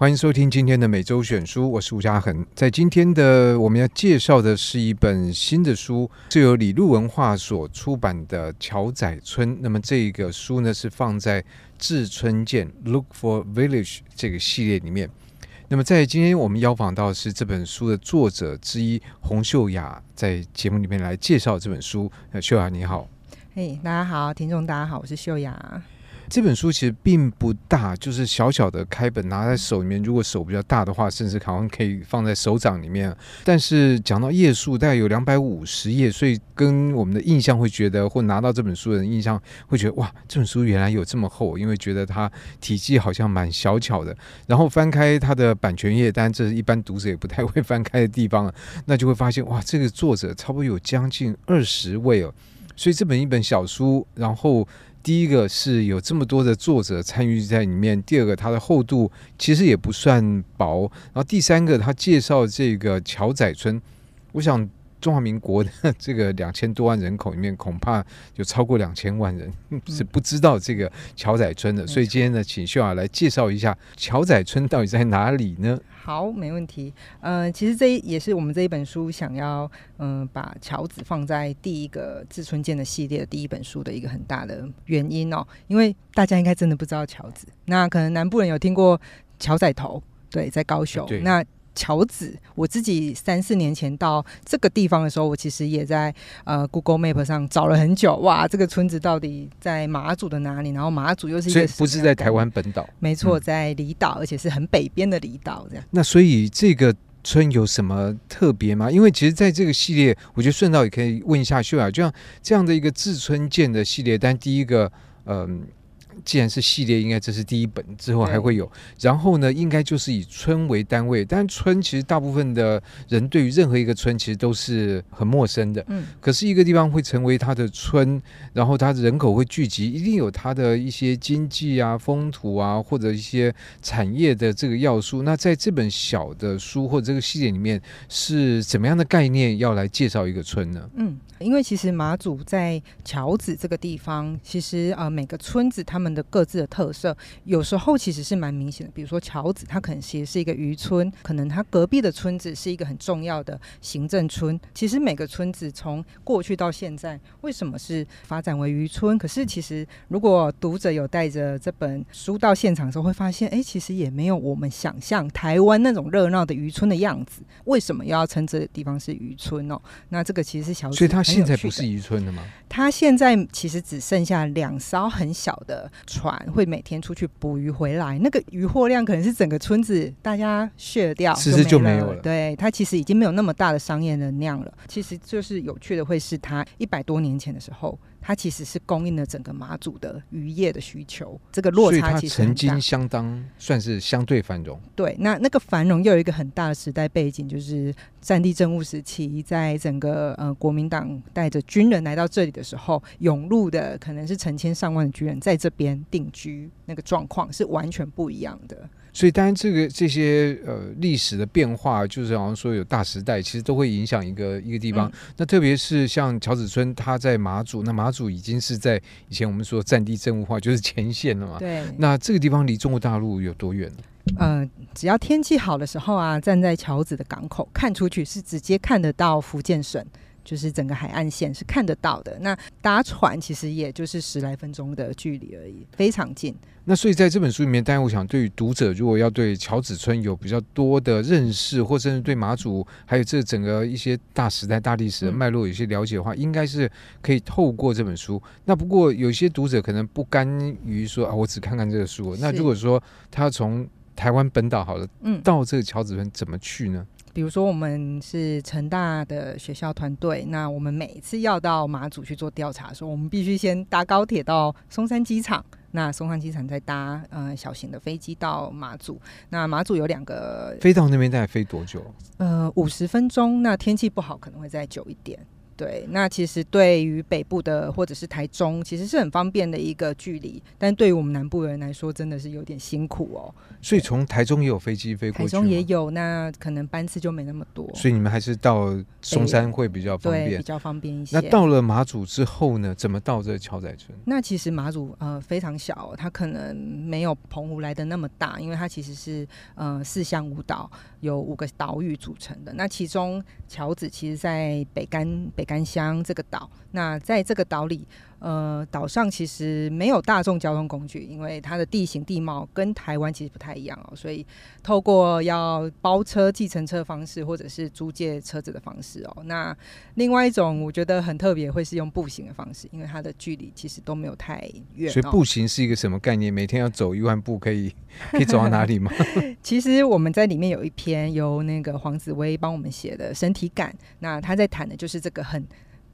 欢迎收听今天的每周选书，我是吴家恒。在今天的我们要介绍的是一本新的书，是由李路文化所出版的《桥仔村》。那么这个书呢，是放在“致村见 ”（Look for Village） 这个系列里面。那么在今天我们邀访到是这本书的作者之一洪秀雅，在节目里面来介绍这本书。秀雅你好，嘿，大家好，听众大家好，我是秀雅。这本书其实并不大，就是小小的开本拿在手里面。如果手比较大的话，甚至好像可以放在手掌里面。但是讲到页数，大概有两百五十页，所以跟我们的印象会觉得，或拿到这本书的人印象会觉得，哇，这本书原来有这么厚，因为觉得它体积好像蛮小巧的。然后翻开它的版权页，当然这是一般读者也不太会翻开的地方，那就会发现，哇，这个作者差不多有将近二十位哦。所以这本一本小书，然后。第一个是有这么多的作者参与在里面，第二个它的厚度其实也不算薄，然后第三个他介绍这个桥仔村，我想中华民国的这个 两千多万人口里面，恐怕有超过两千万人是不知道这个桥仔村的，所以今天呢，请秀雅来介绍一下桥仔村到底在哪里呢？好，没问题。呃，其实这也是我们这一本书想要，嗯、呃，把桥子放在第一个致村见的系列的第一本书的一个很大的原因哦。因为大家应该真的不知道桥子，那可能南部人有听过桥仔头，对，在高雄。那桥子，我自己三四年前到这个地方的时候，我其实也在呃 Google Map 上找了很久。哇，这个村子到底在马祖的哪里？然后马祖又是一个，不是在台湾本岛？没错，在离岛，而且是很北边的离岛。这样。那所以这个村有什么特别吗？因为其实在这个系列，我觉得顺道也可以问一下秀雅，就像这样的一个自村建的系列，但第一个，嗯、呃。既然是系列，应该这是第一本，之后还会有。然后呢，应该就是以村为单位，但村其实大部分的人对于任何一个村其实都是很陌生的。嗯。可是一个地方会成为它的村，然后它的人口会聚集，一定有它的一些经济啊、风土啊，或者一些产业的这个要素。那在这本小的书或者这个系列里面，是怎么样的概念要来介绍一个村呢？嗯。因为其实马祖在桥子这个地方，其实呃每个村子他们的各自的特色，有时候其实是蛮明显的。比如说桥子，它可能其实是一个渔村，可能它隔壁的村子是一个很重要的行政村。其实每个村子从过去到现在，为什么是发展为渔村？可是其实如果读者有带着这本书到现场的时候，会发现，哎，其实也没有我们想象台湾那种热闹的渔村的样子。为什么又要称这个地方是渔村哦？那这个其实是桥子。现在不是渔村的吗？它现在其实只剩下两艘很小的船，会每天出去捕鱼回来。那个渔获量可能是整个村子大家 share 掉，其实就没有了。对，它其实已经没有那么大的商业能量了。其实就是有趣的，会是它一百多年前的时候。它其实是供应了整个马祖的渔业的需求，这个落差其实曾经相当算是相对繁荣。对，那那个繁荣又有一个很大的时代背景，就是战地政务时期，在整个呃国民党带着军人来到这里的时候，涌入的可能是成千上万的军人在这边定居，那个状况是完全不一样的。所以，当然，这个这些呃历史的变化，就是好像说有大时代，其实都会影响一个一个地方。嗯、那特别是像乔子村，它在马祖，那马祖已经是在以前我们说战地政务化，就是前线了嘛。对。那这个地方离中国大陆有多远呢？呃，只要天气好的时候啊，站在乔子的港口看出去，是直接看得到福建省。就是整个海岸线是看得到的，那搭船其实也就是十来分钟的距离而已，非常近。那所以在这本书里面，当然我想对于读者，如果要对乔子村有比较多的认识，或甚至对马祖还有这整个一些大时代、大历史的脉络有些了解的话，嗯、应该是可以透过这本书。那不过有些读者可能不甘于说啊，我只看看这个书。那如果说他从台湾本岛好了，嗯，到这个乔子村怎么去呢？比如说，我们是成大的学校团队，那我们每一次要到马祖去做调查的时候，我们必须先搭高铁到松山机场，那松山机场再搭呃小型的飞机到马祖。那马祖有两个，飞到那边大概飞多久？呃，五十分钟。那天气不好可能会再久一点。对，那其实对于北部的或者是台中，其实是很方便的一个距离，但对于我们南部人来说，真的是有点辛苦哦。所以从台中也有飞机飞过去，台中也有，那可能班次就没那么多。所以你们还是到松山会比较方便，比较方便一些。那到了马祖之后呢？怎么到这个桥仔村？那其实马祖呃非常小，它可能没有澎湖来的那么大，因为它其实是呃四乡五岛，有五个岛屿组成的。那其中桥子其实在北竿北甘乡这个岛，那在这个岛里。呃，岛上其实没有大众交通工具，因为它的地形地貌跟台湾其实不太一样哦，所以透过要包车、计程车方式，或者是租借车子的方式哦。那另外一种我觉得很特别，会是用步行的方式，因为它的距离其实都没有太远。所以步行是一个什么概念？每天要走一万步，可以可以走到哪里吗？其实我们在里面有一篇由那个黄子薇帮我们写的身体感，那他在谈的就是这个很。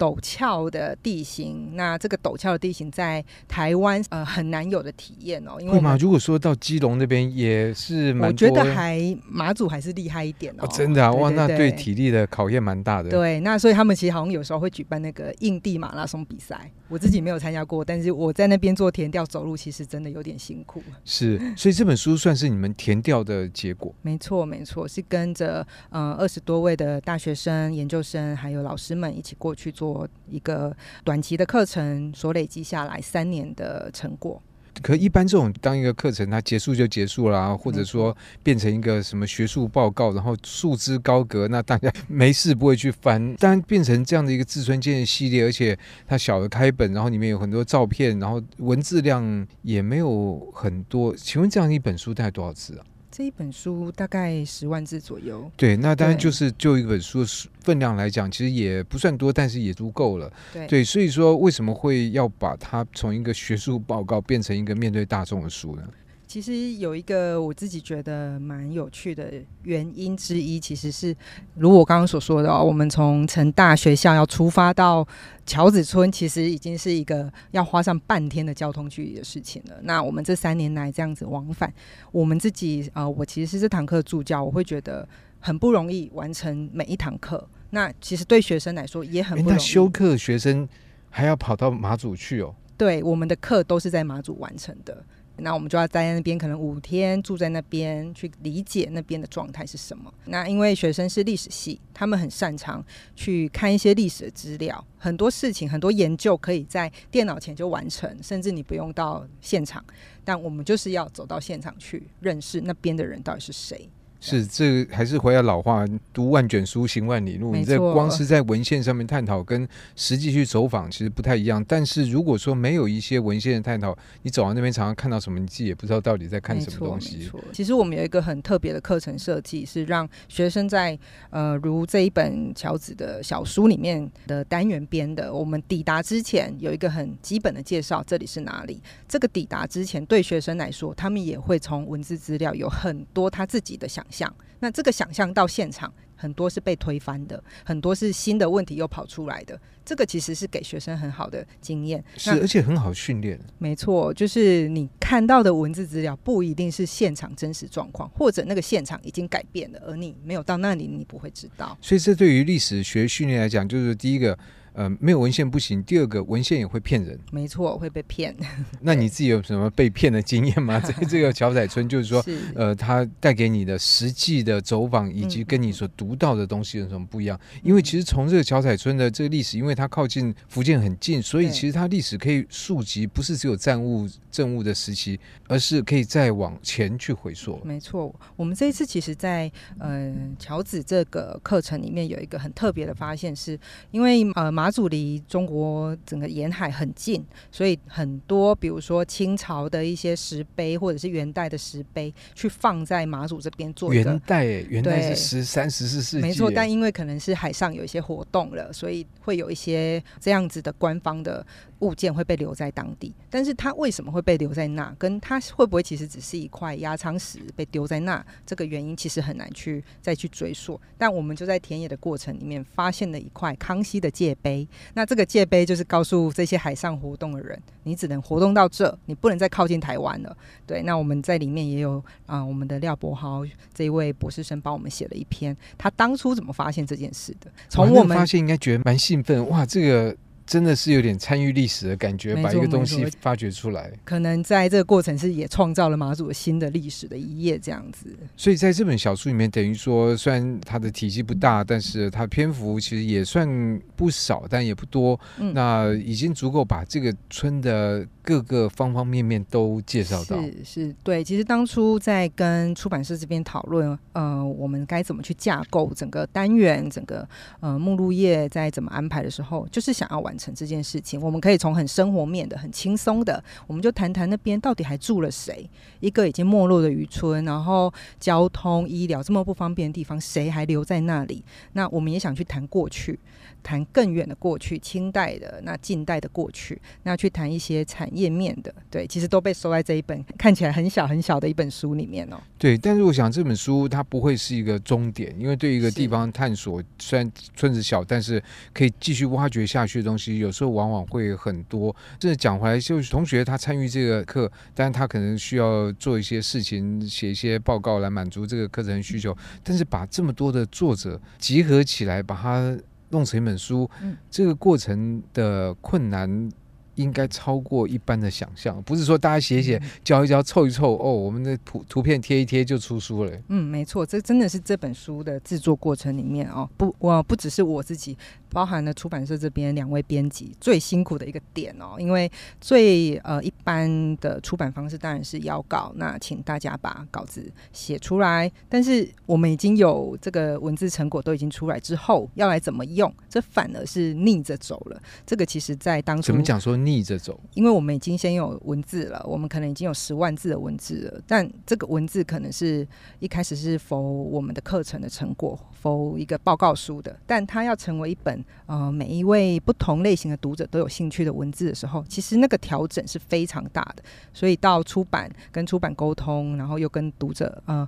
陡峭的地形，那这个陡峭的地形在台湾呃很难有的体验哦。因为嘛？如果说到基隆那边也是蛮，我觉得还马祖还是厉害一点哦。哦真的啊，哇，那对体力的考验蛮大的。对，那所以他们其实好像有时候会举办那个印地马拉松比赛，我自己没有参加过，但是我在那边做田调走路，其实真的有点辛苦。是，所以这本书算是你们田调的结果。没错，没错，是跟着呃二十多位的大学生、研究生还有老师们一起过去做。一个短期的课程所累积下来三年的成果，可一般这种当一个课程它结束就结束了，或者说变成一个什么学术报告，然后束之高阁，那大家没事不会去翻。但变成这样的一个自尊建系列，而且它小的开本，然后里面有很多照片，然后文字量也没有很多。请问这样一本书大概多少字啊？这一本书大概十万字左右。对，那当然就是就一本书的分量来讲，其实也不算多，但是也足够了。对，对，所以说为什么会要把它从一个学术报告变成一个面对大众的书呢？其实有一个我自己觉得蛮有趣的原因之一，其实是如我刚刚所说的哦，我们从成大学校要出发到桥子村，其实已经是一个要花上半天的交通距离的事情了。那我们这三年来这样子往返，我们自己啊、呃，我其实是这堂课助教，我会觉得很不容易完成每一堂课。那其实对学生来说也很不容易。那修课学生还要跑到马祖去哦？对，我们的课都是在马祖完成的。那我们就要待在那边，可能五天住在那边，去理解那边的状态是什么。那因为学生是历史系，他们很擅长去看一些历史的资料，很多事情、很多研究可以在电脑前就完成，甚至你不用到现场。但我们就是要走到现场去认识那边的人到底是谁。是，这个还是回到老话，读万卷书，行万里路。你在光是在文献上面探讨，跟实际去走访其实不太一样。但是如果说没有一些文献的探讨，你走到那边常常看到什么，你自己也不知道到底在看什么东西。没错，其实我们有一个很特别的课程设计，是让学生在呃，如这一本乔子的小书里面的单元编的。我们抵达之前有一个很基本的介绍，这里是哪里？这个抵达之前，对学生来说，他们也会从文字资料有很多他自己的想。想，那这个想象到现场，很多是被推翻的，很多是新的问题又跑出来的。这个其实是给学生很好的经验，是而且很好训练。没错，就是你看到的文字资料不一定是现场真实状况，或者那个现场已经改变了，而你没有到那里，你不会知道。所以这对于历史学训练来讲，就是第一个。呃，没有文献不行。第二个，文献也会骗人。没错，会被骗。那你自己有什么被骗的经验吗？在这个桥仔村，就是说，是呃，它带给你的实际的走访，以及跟你所读到的东西有什么不一样？嗯、因为其实从这个桥仔村的这个历史，因为它靠近福建很近，所以其实它历史可以溯及，不是只有战务政务的时期，而是可以再往前去回溯。没错，我们这一次其实在，在呃桥子这个课程里面有一个很特别的发现，是因为呃。马祖离中国整个沿海很近，所以很多比如说清朝的一些石碑或者是元代的石碑，去放在马祖这边做元代，元代是十三、十四世纪，没错。但因为可能是海上有一些活动了，所以会有一些这样子的官方的物件会被留在当地。但是它为什么会被留在那？跟它会不会其实只是一块压舱石被丢在那？这个原因其实很难去再去追溯。但我们就在田野的过程里面发现了一块康熙的界碑。碑。那这个界碑就是告诉这些海上活动的人，你只能活动到这，你不能再靠近台湾了。对，那我们在里面也有啊、呃，我们的廖博豪这一位博士生帮我们写了一篇，他当初怎么发现这件事的？从我们发现应该觉得蛮兴奋，哇，这个。真的是有点参与历史的感觉，把一个东西发掘出来。可能在这个过程是也创造了马祖新的历史的一页，这样子。所以在这本小说里面，等于说虽然它的体积不大，但是它篇幅其实也算不少，但也不多。嗯、那已经足够把这个村的各个方方面面都介绍到。是是，对。其实当初在跟出版社这边讨论，呃，我们该怎么去架构整个单元，整个呃目录页在怎么安排的时候，就是想要完。成这件事情，我们可以从很生活面的、很轻松的，我们就谈谈那边到底还住了谁？一个已经没落的渔村，然后交通、医疗这么不方便的地方，谁还留在那里？那我们也想去谈过去。谈更远的过去，清代的那近代的过去，那去谈一些产业面的，对，其实都被收在这一本看起来很小很小的一本书里面哦。对，但是我想这本书它不会是一个终点，因为对一个地方探索，虽然村子小，但是可以继续挖掘下去的东西，有时候往往会很多。这讲回来，就是同学他参与这个课，但是他可能需要做一些事情，写一些报告来满足这个课程需求，但是把这么多的作者集合起来，把它。弄成一本书，嗯，这个过程的困难应该超过一般的想象。不是说大家写一写、教一教、凑一凑，哦，我们的图图片贴一贴就出书了。嗯，没错，这真的是这本书的制作过程里面哦，不，我不只是我自己。包含了出版社这边两位编辑最辛苦的一个点哦，因为最呃一般的出版方式当然是邀稿，那请大家把稿子写出来。但是我们已经有这个文字成果都已经出来之后，要来怎么用，这反而是逆着走了。这个其实在当初怎么讲说逆着走？因为我们已经先有文字了，我们可能已经有十万字的文字了，但这个文字可能是一开始是 for 我们的课程的成果，for 一个报告书的，但它要成为一本。呃，每一位不同类型的读者都有兴趣的文字的时候，其实那个调整是非常大的。所以到出版跟出版沟通，然后又跟读者呃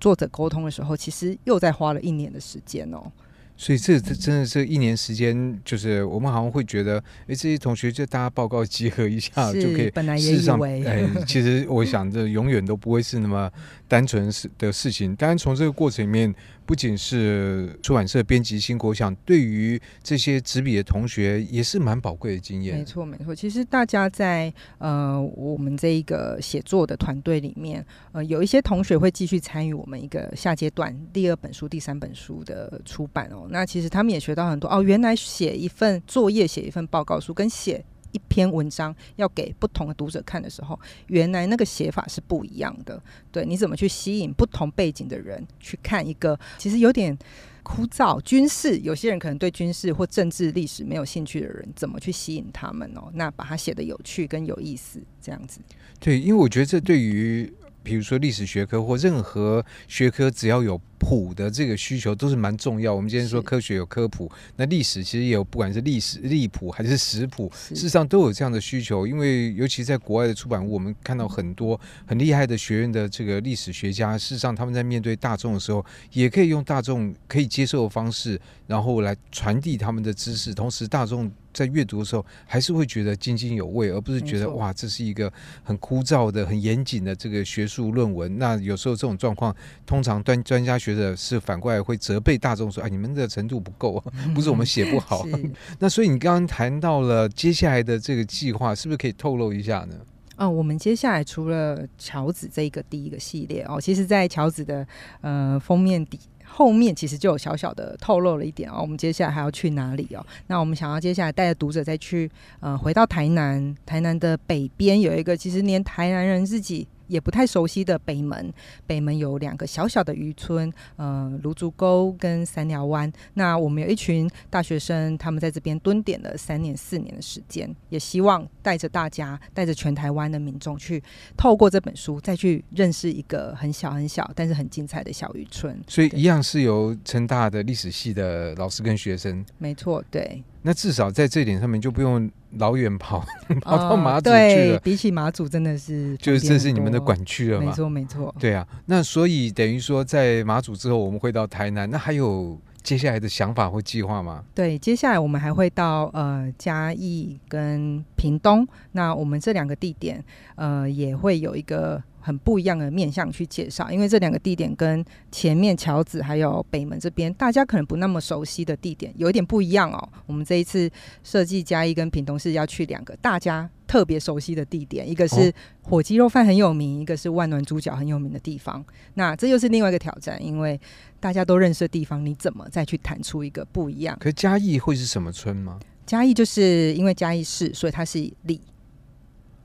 作者沟通的时候，其实又再花了一年的时间哦。所以这这真的是一年时间，就是我们好像会觉得，哎，这些同学就大家报告集合一下就可以。本来也以为，哎，其实我想这永远都不会是那么单纯是的事情。当然，从这个过程里面。不仅是出版社编辑辛苦，我想对于这些执笔的同学也是蛮宝贵的经验。没错，没错。其实大家在呃我们这一个写作的团队里面，呃有一些同学会继续参与我们一个下阶段第二本书、第三本书的出版哦。那其实他们也学到很多哦，原来写一份作业、写一份报告书跟写。一篇文章要给不同的读者看的时候，原来那个写法是不一样的。对，你怎么去吸引不同背景的人去看一个其实有点枯燥军事，有些人可能对军事或政治历史没有兴趣的人，怎么去吸引他们哦？那把它写得有趣跟有意思，这样子。对，因为我觉得这对于比如说历史学科或任何学科，只要有。谱的这个需求都是蛮重要。我们今天说科学有科普，那历史其实也有，不管是历史历谱还是史谱，事实上都有这样的需求。因为尤其在国外的出版物，我们看到很多很厉害的学院的这个历史学家，事实上他们在面对大众的时候，也可以用大众可以接受的方式，然后来传递他们的知识，同时大众在阅读的时候还是会觉得津津有味，而不是觉得哇，这是一个很枯燥的、很严谨的这个学术论文。那有时候这种状况，通常专专家学者是反过来会责备大众说：“哎，你们的程度不够，不是我们写不好。嗯” 那所以你刚刚谈到了接下来的这个计划，是不是可以透露一下呢？哦，我们接下来除了乔子这一个第一个系列哦，其实，在乔子的呃封面底。后面其实就有小小的透露了一点哦，我们接下来还要去哪里哦？那我们想要接下来带着读者再去呃回到台南，台南的北边有一个，其实连台南人自己。也不太熟悉的北门，北门有两个小小的渔村，呃，芦竹沟跟三寮湾。那我们有一群大学生，他们在这边蹲点了三年、四年的时间，也希望带着大家，带着全台湾的民众去，透过这本书再去认识一个很小很小，但是很精彩的小渔村。所以一样是由成大的历史系的老师跟学生。没错，对。那至少在这点上面就不用老远跑 跑到马祖去了。呃、对，比起马祖真的是就是这是你们的管区了嘛？没错没错。对啊，那所以等于说在马祖之后，我们会到台南，那还有接下来的想法或计划吗？对，接下来我们还会到呃嘉义跟屏东，那我们这两个地点呃也会有一个。很不一样的面向去介绍，因为这两个地点跟前面桥子还有北门这边大家可能不那么熟悉的地点有一点不一样哦。我们这一次设计嘉义跟屏东是要去两个大家特别熟悉的地点，一个是火鸡肉饭很有名，一个是万峦猪脚很有名的地方。那这又是另外一个挑战，因为大家都认识的地方，你怎么再去谈出一个不一样？可嘉义会是什么村吗？嘉义就是因为嘉义市，所以它是里。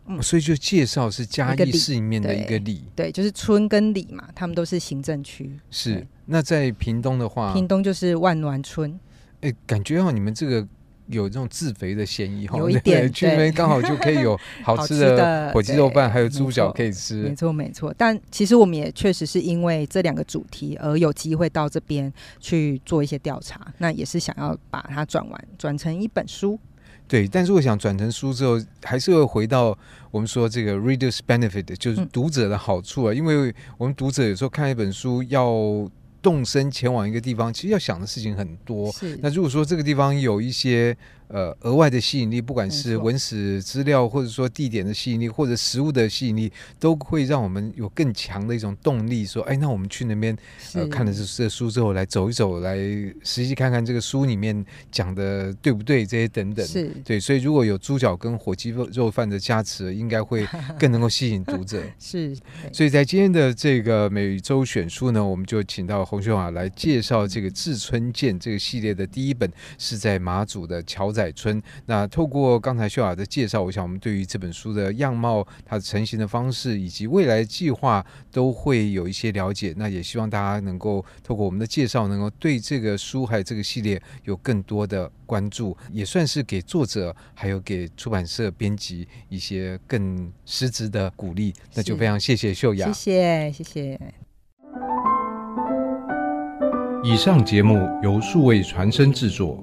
嗯、所以就介绍是嘉义市里面的一个里，对，就是村跟里嘛，他们都是行政区。是，那在屏东的话，屏东就是万峦村。哎、欸，感觉哦你们这个有这种自肥的嫌疑哈，有一点，去那边刚好就可以有 好吃的火鸡肉饭，还有猪脚可以吃。没错，没错。但其实我们也确实是因为这两个主题而有机会到这边去做一些调查，那也是想要把它转完，转成一本书。对，但是我想转成书之后，还是会回到我们说这个 readers benefit，就是读者的好处啊。嗯、因为我们读者有时候看一本书要动身前往一个地方，其实要想的事情很多。是。那如果说这个地方有一些。呃，额外的吸引力，不管是文史资料，或者说地点的吸引力，或者食物的吸引力，都会让我们有更强的一种动力。说，哎，那我们去那边呃看了这这书之后，来走一走，来实际看看这个书里面讲的对不对，这些等等。是对，所以如果有猪脚跟火鸡肉肉饭的加持，应该会 更能够吸引读者。是，所以在今天的这个每周选书呢，我们就请到洪秀华来介绍这个《志村健》这个系列的第一本，是在马祖的桥仔村。那透过刚才秀雅的介绍，我想我们对于这本书的样貌、它的成型的方式以及未来计划都会有一些了解。那也希望大家能够透过我们的介绍，能够对这个书还有这个系列有更多的关注，也算是给作者还有给出版社编辑一些更实质的鼓励。那就非常谢谢秀雅，谢谢谢谢。以上节目由数位传声制作。